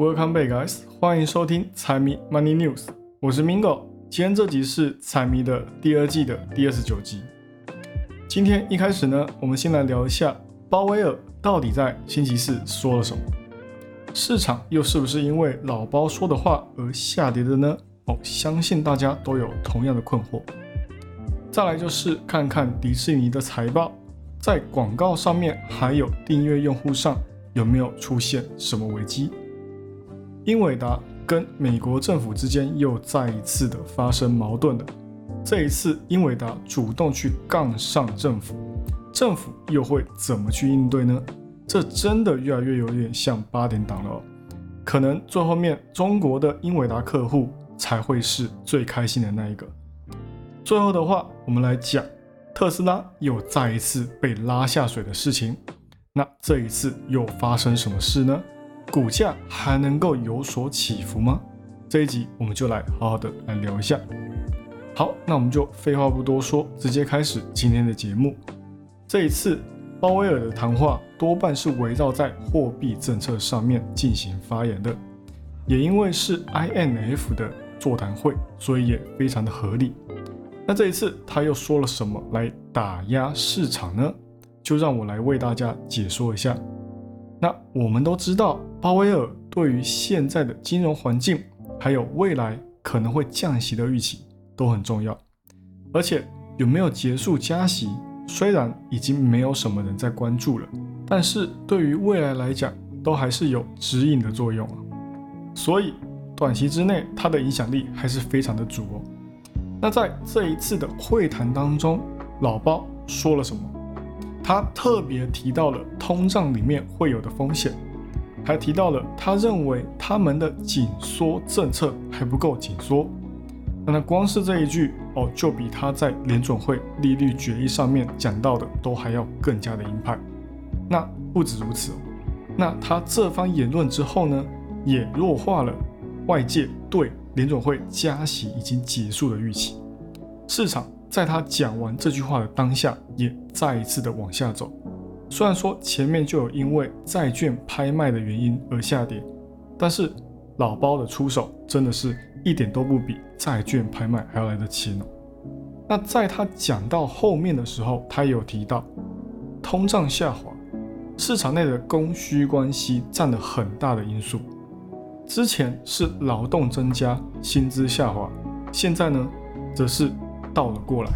Welcome back, guys！欢迎收听财迷 Money News，我是 Mingo。今天这集是财迷的第二季的第二十九集。今天一开始呢，我们先来聊一下鲍威尔到底在星期四说了什么，市场又是不是因为老包说的话而下跌的呢？哦，相信大家都有同样的困惑。再来就是看看迪士尼的财报，在广告上面还有订阅用户上。有没有出现什么危机？英伟达跟美国政府之间又再一次的发生矛盾了。这一次，英伟达主动去杠上政府，政府又会怎么去应对呢？这真的越来越有点像八点档了。可能最后面中国的英伟达客户才会是最开心的那一个。最后的话，我们来讲特斯拉又再一次被拉下水的事情。那这一次又发生什么事呢？股价还能够有所起伏吗？这一集我们就来好好的来聊一下。好，那我们就废话不多说，直接开始今天的节目。这一次鲍威尔的谈话多半是围绕在货币政策上面进行发言的，也因为是 INF 的座谈会，所以也非常的合理。那这一次他又说了什么来打压市场呢？就让我来为大家解说一下。那我们都知道，鲍威尔对于现在的金融环境，还有未来可能会降息的预期都很重要。而且有没有结束加息，虽然已经没有什么人在关注了，但是对于未来来讲，都还是有指引的作用啊。所以短期之内，它的影响力还是非常的足哦。那在这一次的会谈当中，老包说了什么？他特别提到了通胀里面会有的风险，还提到了他认为他们的紧缩政策还不够紧缩。那光是这一句哦，就比他在联总会利率决议上面讲到的都还要更加的鹰派。那不止如此，那他这番言论之后呢，也弱化了外界对联总会加息已经结束的预期，市场。在他讲完这句话的当下，也再一次的往下走。虽然说前面就有因为债券拍卖的原因而下跌，但是老包的出手真的是一点都不比债券拍卖还要来得轻哦。那在他讲到后面的时候，他有提到通胀下滑，市场内的供需关系占了很大的因素。之前是劳动增加，薪资下滑，现在呢，则是。倒了过来，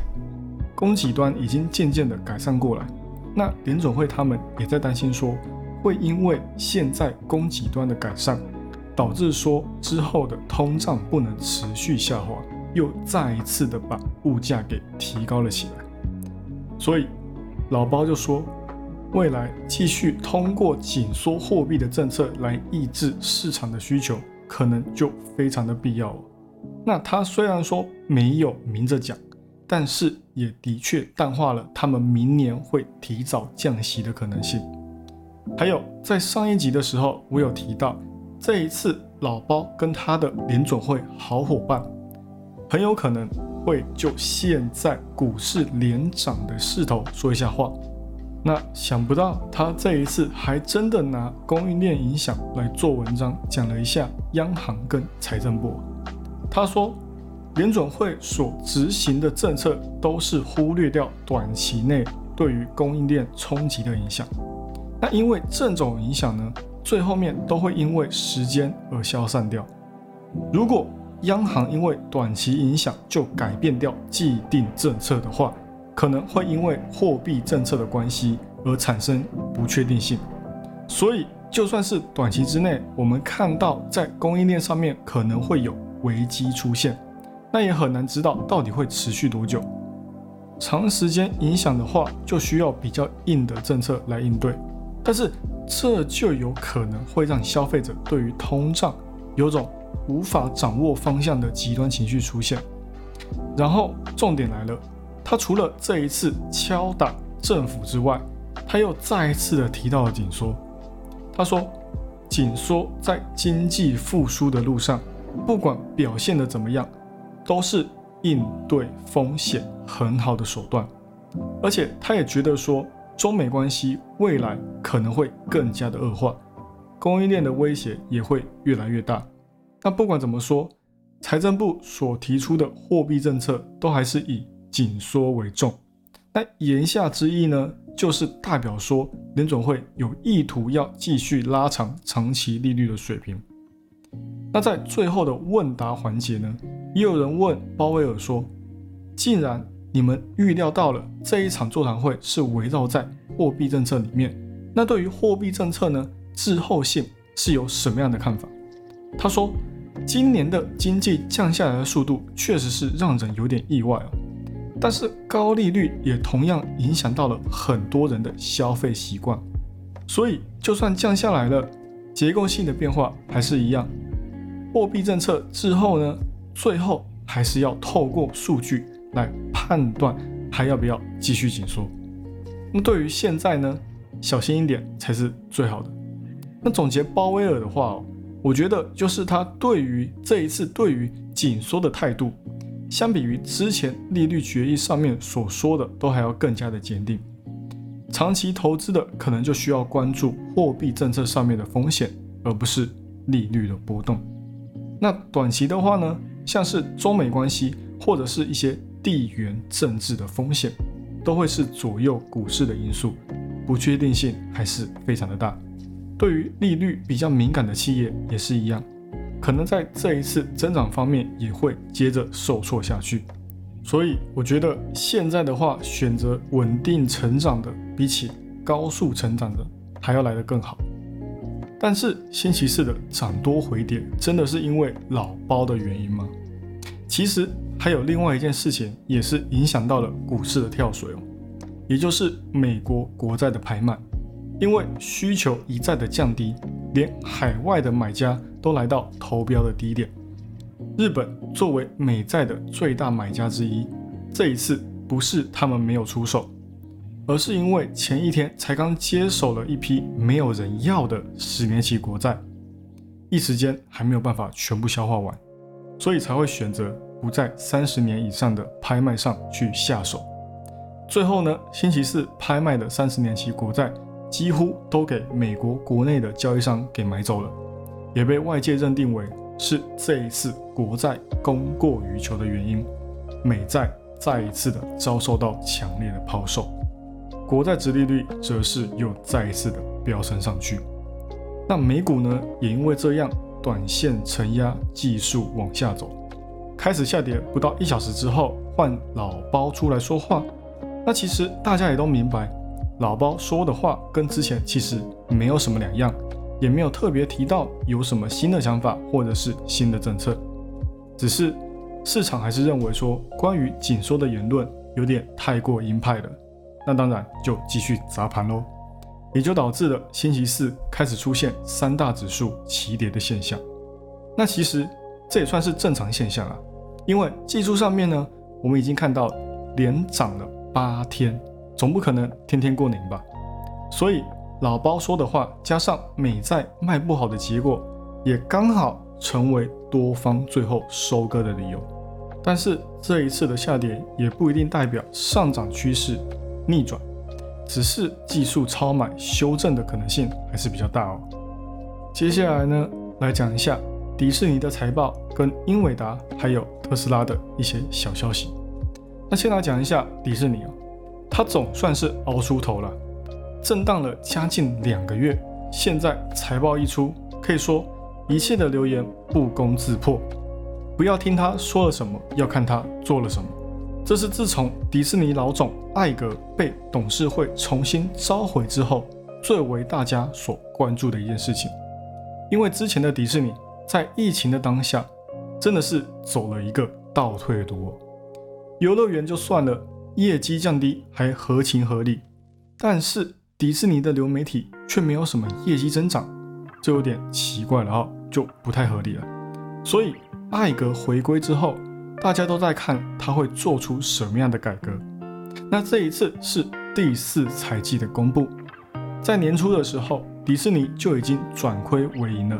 供给端已经渐渐的改善过来。那联总会他们也在担心说，会因为现在供给端的改善，导致说之后的通胀不能持续下滑，又再一次的把物价给提高了起来。所以老包就说，未来继续通过紧缩货币的政策来抑制市场的需求，可能就非常的必要了。那他虽然说没有明着讲，但是也的确淡化了他们明年会提早降息的可能性。还有在上一集的时候，我有提到，这一次老包跟他的联准会好伙伴，很有可能会就现在股市连涨的势头说一下话。那想不到他这一次还真的拿供应链影响来做文章，讲了一下央行跟财政部。他说，联准会所执行的政策都是忽略掉短期内对于供应链冲击的影响。那因为这种影响呢，最后面都会因为时间而消散掉。如果央行因为短期影响就改变掉既定政策的话，可能会因为货币政策的关系而产生不确定性。所以，就算是短期之内，我们看到在供应链上面可能会有。危机出现，那也很难知道到底会持续多久。长时间影响的话，就需要比较硬的政策来应对。但是这就有可能会让消费者对于通胀有种无法掌握方向的极端情绪出现。然后重点来了，他除了这一次敲打政府之外，他又再一次的提到了紧缩。他说，紧缩在经济复苏的路上。不管表现的怎么样，都是应对风险很好的手段。而且他也觉得说，中美关系未来可能会更加的恶化，供应链的威胁也会越来越大。那不管怎么说，财政部所提出的货币政策都还是以紧缩为重。那言下之意呢，就是代表说联总会有意图要继续拉长长期利率的水平。那在最后的问答环节呢，也有人问鲍威尔说：“既然你们预料到了这一场座谈会是围绕在货币政策里面，那对于货币政策呢滞后性是有什么样的看法？”他说：“今年的经济降下来的速度确实是让人有点意外哦，但是高利率也同样影响到了很多人的消费习惯，所以就算降下来了，结构性的变化还是一样。”货币政策滞后呢，最后还是要透过数据来判断还要不要继续紧缩。那对于现在呢，小心一点才是最好的。那总结鲍威尔的话哦，我觉得就是他对于这一次对于紧缩的态度，相比于之前利率决议上面所说的，都还要更加的坚定。长期投资的可能就需要关注货币政策上面的风险，而不是利率的波动。那短期的话呢，像是中美关系或者是一些地缘政治的风险，都会是左右股市的因素，不确定性还是非常的大。对于利率比较敏感的企业也是一样，可能在这一次增长方面也会接着受挫下去。所以我觉得现在的话，选择稳定成长的，比起高速成长的还要来得更好。但是星期四的涨多回跌，真的是因为老包的原因吗？其实还有另外一件事情，也是影响到了股市的跳水哦，也就是美国国债的拍卖，因为需求一再的降低，连海外的买家都来到投标的低点。日本作为美债的最大买家之一，这一次不是他们没有出手。而是因为前一天才刚接手了一批没有人要的十年期国债，一时间还没有办法全部消化完，所以才会选择不在三十年以上的拍卖上去下手。最后呢，星期四拍卖的三十年期国债几乎都给美国国内的交易商给买走了，也被外界认定为是这一次国债供过于求的原因，美债再一次的遭受到强烈的抛售。国债殖利率则是又再一次的飙升上去，那美股呢也因为这样短线承压，技术往下走，开始下跌。不到一小时之后，换老包出来说话。那其实大家也都明白，老包说的话跟之前其实没有什么两样，也没有特别提到有什么新的想法或者是新的政策，只是市场还是认为说关于紧缩的言论有点太过鹰派了。那当然就继续砸盘喽，也就导致了星期四开始出现三大指数齐跌的现象。那其实这也算是正常现象啊，因为技术上面呢，我们已经看到连涨了八天，总不可能天天过年吧？所以老包说的话，加上美债卖不好的结果，也刚好成为多方最后收割的理由。但是这一次的下跌也不一定代表上涨趋势。逆转，只是技术超买修正的可能性还是比较大哦。接下来呢，来讲一下迪士尼的财报跟英伟达还有特斯拉的一些小消息。那先来讲一下迪士尼啊，它总算是熬出头了，震荡了将近两个月，现在财报一出，可以说一切的流言不攻自破。不要听他说了什么，要看他做了什么。这是自从迪士尼老总艾格被董事会重新召回之后，最为大家所关注的一件事情。因为之前的迪士尼在疫情的当下，真的是走了一个倒退路。游乐园就算了，业绩降低还合情合理，但是迪士尼的流媒体却没有什么业绩增长，这有点奇怪了啊，就不太合理了。所以艾格回归之后。大家都在看他会做出什么样的改革。那这一次是第四财季的公布，在年初的时候，迪士尼就已经转亏为盈了。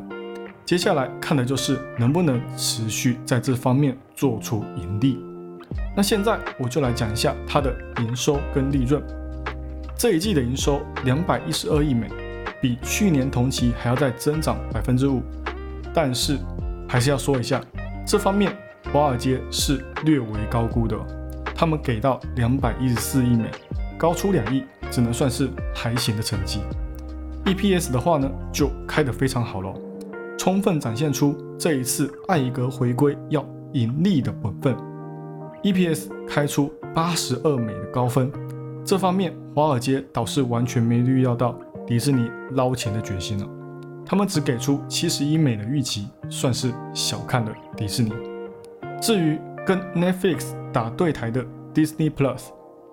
接下来看的就是能不能持续在这方面做出盈利。那现在我就来讲一下它的营收跟利润。这一季的营收两百一十二亿美，比去年同期还要再增长百分之五。但是还是要说一下，这方面华尔街是略为高估的，他们给到两百一十四亿美，高出两亿，只能算是还行的成绩。EPS 的话呢，就开得非常好了，充分展现出这一次艾格回归要盈利的本分。EPS 开出八十二美的高分，这方面华尔街倒是完全没预料到迪士尼捞钱的决心了。他们只给出七十一美的预期，算是小看了迪士尼。至于跟 Netflix 打对台的 Disney Plus，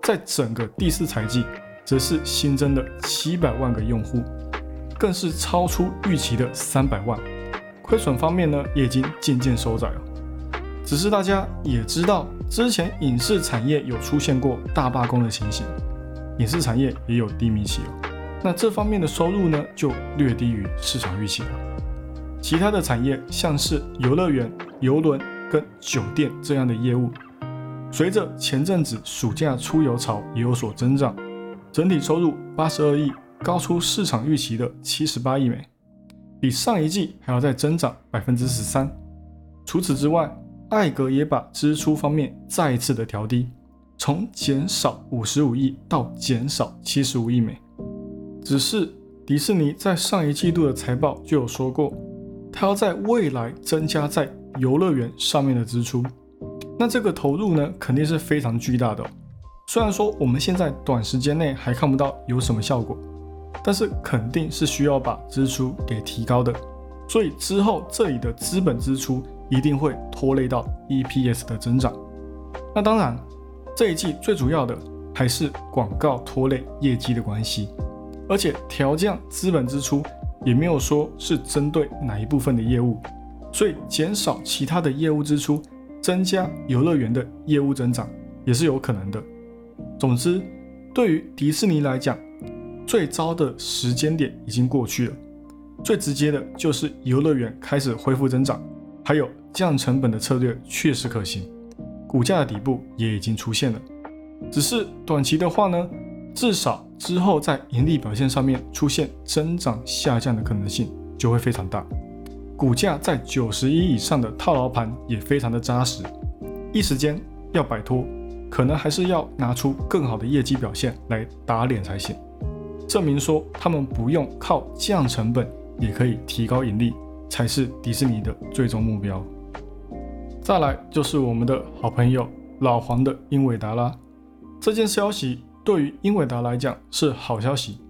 在整个第四财季，则是新增了七百万个用户，更是超出预期的三百万。亏损方面呢，也已经渐渐收窄了。只是大家也知道，之前影视产业有出现过大罢工的情形，影视产业也有低迷期了。那这方面的收入呢，就略低于市场预期了。其他的产业，像是游乐园、游轮跟酒店这样的业务，随着前阵子暑假出游潮也有所增长，整体收入八十二亿，高出市场预期的七十八亿美，比上一季还要再增长百分之十三。除此之外，艾格也把支出方面再一次的调低，从减少五十五亿到减少七十五亿美。只是迪士尼在上一季度的财报就有说过，它要在未来增加在游乐园上面的支出。那这个投入呢，肯定是非常巨大的。虽然说我们现在短时间内还看不到有什么效果，但是肯定是需要把支出给提高的。所以之后这里的资本支出一定会拖累到 EPS 的增长。那当然，这一季最主要的还是广告拖累业绩的关系。而且调降资本支出也没有说是针对哪一部分的业务，所以减少其他的业务支出，增加游乐园的业务增长也是有可能的。总之，对于迪士尼来讲，最糟的时间点已经过去了，最直接的就是游乐园开始恢复增长，还有降成本的策略确实可行，股价的底部也已经出现了。只是短期的话呢？至少之后在盈利表现上面出现增长下降的可能性就会非常大，股价在九十一以上的套牢盘也非常的扎实，一时间要摆脱，可能还是要拿出更好的业绩表现来打脸才行，证明说他们不用靠降成本也可以提高盈利，才是迪士尼的最终目标。再来就是我们的好朋友老黄的英伟达啦，这件消息。对于英伟达来讲是好消息，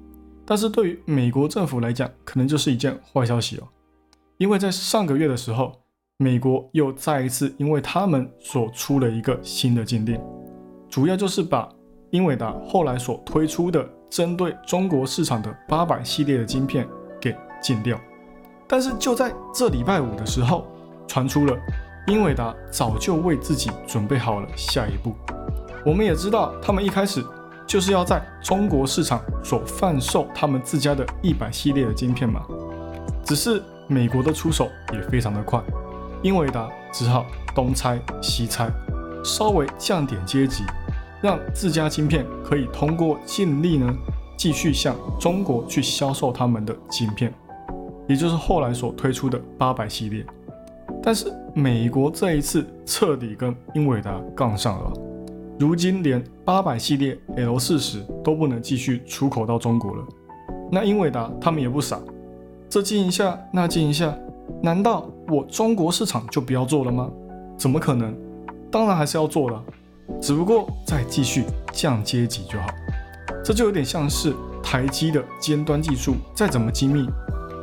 但是对于美国政府来讲，可能就是一件坏消息哦。因为在上个月的时候，美国又再一次因为他们所出了一个新的禁令，主要就是把英伟达后来所推出的针对中国市场的八百系列的晶片给禁掉。但是就在这礼拜五的时候，传出了英伟达早就为自己准备好了下一步。我们也知道，他们一开始。就是要在中国市场所贩售他们自家的一百系列的晶片嘛，只是美国的出手也非常的快，英伟达只好东拆西拆，稍微降点阶级，让自家晶片可以通过尽力呢继续向中国去销售他们的晶片，也就是后来所推出的八百系列。但是美国这一次彻底跟英伟达杠上了。如今连八百系列 L 四十都不能继续出口到中国了，那英伟达他们也不傻，这禁一下那禁一下，难道我中国市场就不要做了吗？怎么可能？当然还是要做的，只不过再继续降阶级就好。这就有点像是台积的尖端技术再怎么精密，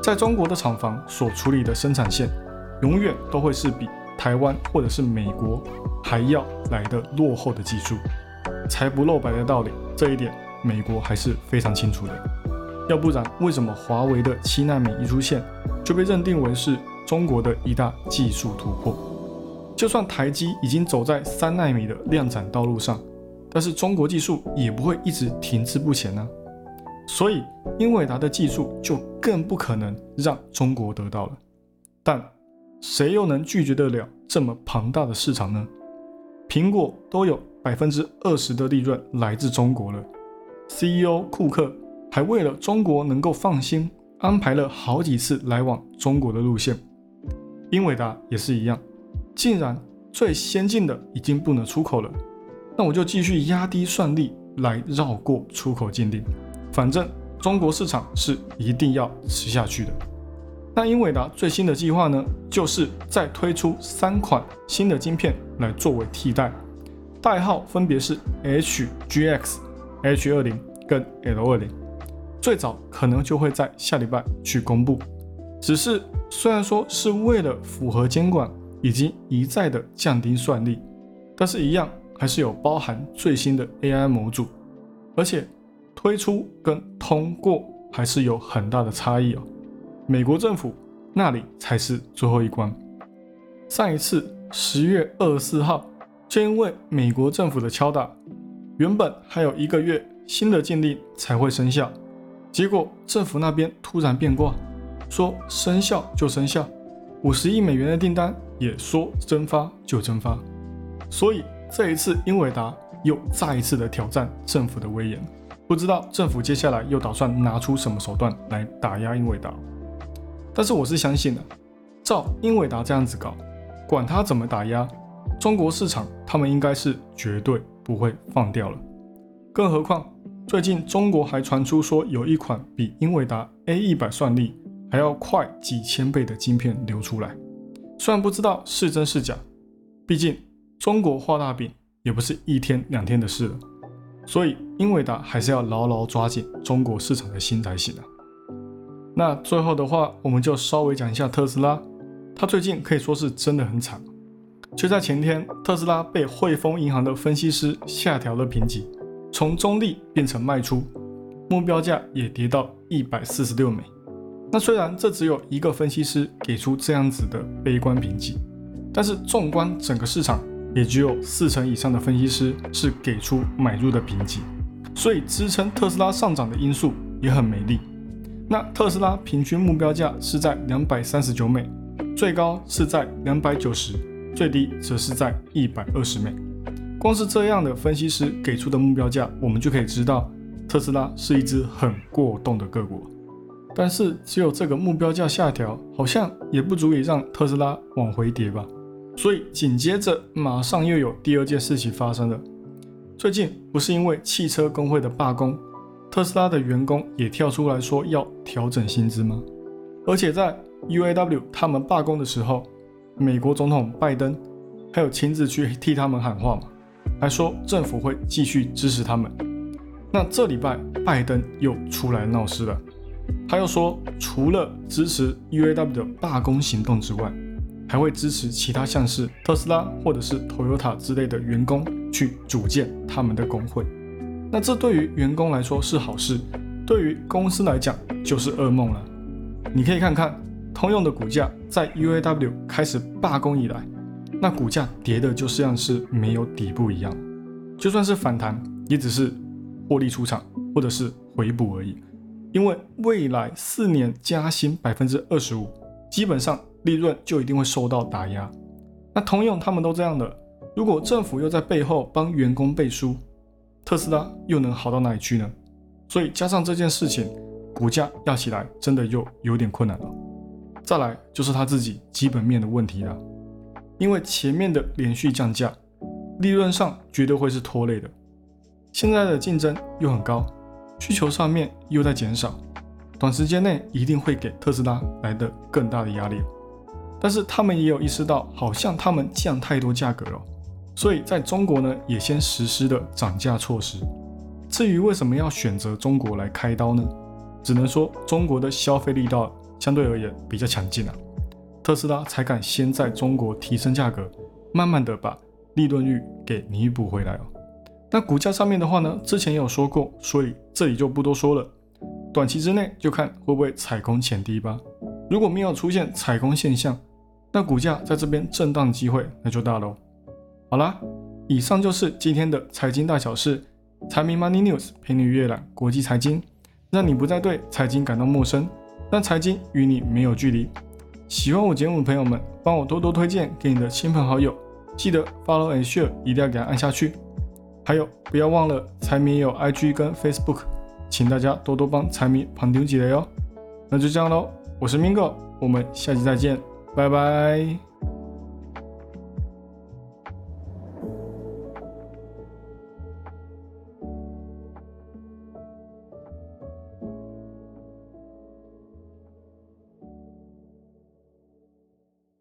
在中国的厂房所处理的生产线，永远都会是比。台湾或者是美国还要来的落后的技术，财不露白的道理，这一点美国还是非常清楚的。要不然，为什么华为的七纳米一出现就被认定为是中国的一大技术突破？就算台积已经走在三纳米的量产道路上，但是中国技术也不会一直停滞不前呢。所以，英伟达的技术就更不可能让中国得到了。但谁又能拒绝得了这么庞大的市场呢？苹果都有百分之二十的利润来自中国了，CEO 库克还为了中国能够放心，安排了好几次来往中国的路线。英伟达也是一样，竟然最先进的已经不能出口了，那我就继续压低算力来绕过出口禁令，反正中国市场是一定要吃下去的。那英伟达最新的计划呢，就是再推出三款新的晶片来作为替代，代号分别是 HGX、H20 跟 L20，最早可能就会在下礼拜去公布。只是虽然说是为了符合监管以及一再的降低算力，但是一样还是有包含最新的 AI 模组，而且推出跟通过还是有很大的差异哦。美国政府那里才是最后一关。上一次十月二十四号，就因为美国政府的敲打，原本还有一个月新的禁令才会生效，结果政府那边突然变卦，说生效就生效，五十亿美元的订单也说蒸发就蒸发。所以这一次英伟达又再一次的挑战政府的威严，不知道政府接下来又打算拿出什么手段来打压英伟达。但是我是相信的，照英伟达这样子搞，管他怎么打压，中国市场他们应该是绝对不会放掉了。更何况最近中国还传出说有一款比英伟达 A 一百算力还要快几千倍的晶片流出来，虽然不知道是真是假，毕竟中国画大饼也不是一天两天的事了，所以英伟达还是要牢牢抓紧中国市场的心才行啊。那最后的话，我们就稍微讲一下特斯拉。它最近可以说是真的很惨。就在前天，特斯拉被汇丰银行的分析师下调了评级，从中立变成卖出，目标价也跌到一百四十六美。那虽然这只有一个分析师给出这样子的悲观评级，但是纵观整个市场，也只有四成以上的分析师是给出买入的评级，所以支撑特斯拉上涨的因素也很美丽。那特斯拉平均目标价是在两百三十九美，最高是在两百九十，最低则是在一百二十美。光是这样的分析师给出的目标价，我们就可以知道特斯拉是一只很过动的个股。但是只有这个目标价下调，好像也不足以让特斯拉往回跌吧。所以紧接着马上又有第二件事情发生了。最近不是因为汽车工会的罢工。特斯拉的员工也跳出来说要调整薪资吗？而且在 UAW 他们罢工的时候，美国总统拜登还有亲自去替他们喊话嘛，还说政府会继续支持他们。那这礼拜拜登又出来闹事了，他又说除了支持 UAW 的罢工行动之外，还会支持其他像是特斯拉或者是 Toyota 之类的员工去组建他们的工会。那这对于员工来说是好事，对于公司来讲就是噩梦了。你可以看看通用的股价在 UAW 开始罢工以来，那股价跌的就像是没有底部一样，就算是反弹，也只是获利出场或者是回补而已。因为未来四年加薪百分之二十五，基本上利润就一定会受到打压。那通用他们都这样的，如果政府又在背后帮员工背书。特斯拉又能好到哪里去呢？所以加上这件事情，股价要起来真的又有点困难了。再来就是他自己基本面的问题了，因为前面的连续降价，利润上绝对会是拖累的。现在的竞争又很高，需求上面又在减少，短时间内一定会给特斯拉来的更大的压力。但是他们也有意识到，好像他们降太多价格了。所以在中国呢，也先实施的涨价措施。至于为什么要选择中国来开刀呢？只能说中国的消费力道相对而言比较强劲啊，特斯拉才敢先在中国提升价格，慢慢的把利润率给弥补回来哦。那股价上面的话呢，之前也有说过，所以这里就不多说了。短期之内就看会不会踩空前低吧。如果没有出现踩空现象，那股价在这边震荡机会那就大喽。好啦，以上就是今天的财经大小事，财迷 Money News 陪你阅览国际财经，让你不再对财经感到陌生，让财经与你没有距离。喜欢我节目的朋友们，帮我多多推荐给你的亲朋好友，记得 Follow and Share 一定要给它按下去。还有，不要忘了财迷也有 IG 跟 Facebook，请大家多多帮财迷旁听几雷哦。那就这样喽，我是 Mingo，我们下期再见，拜拜。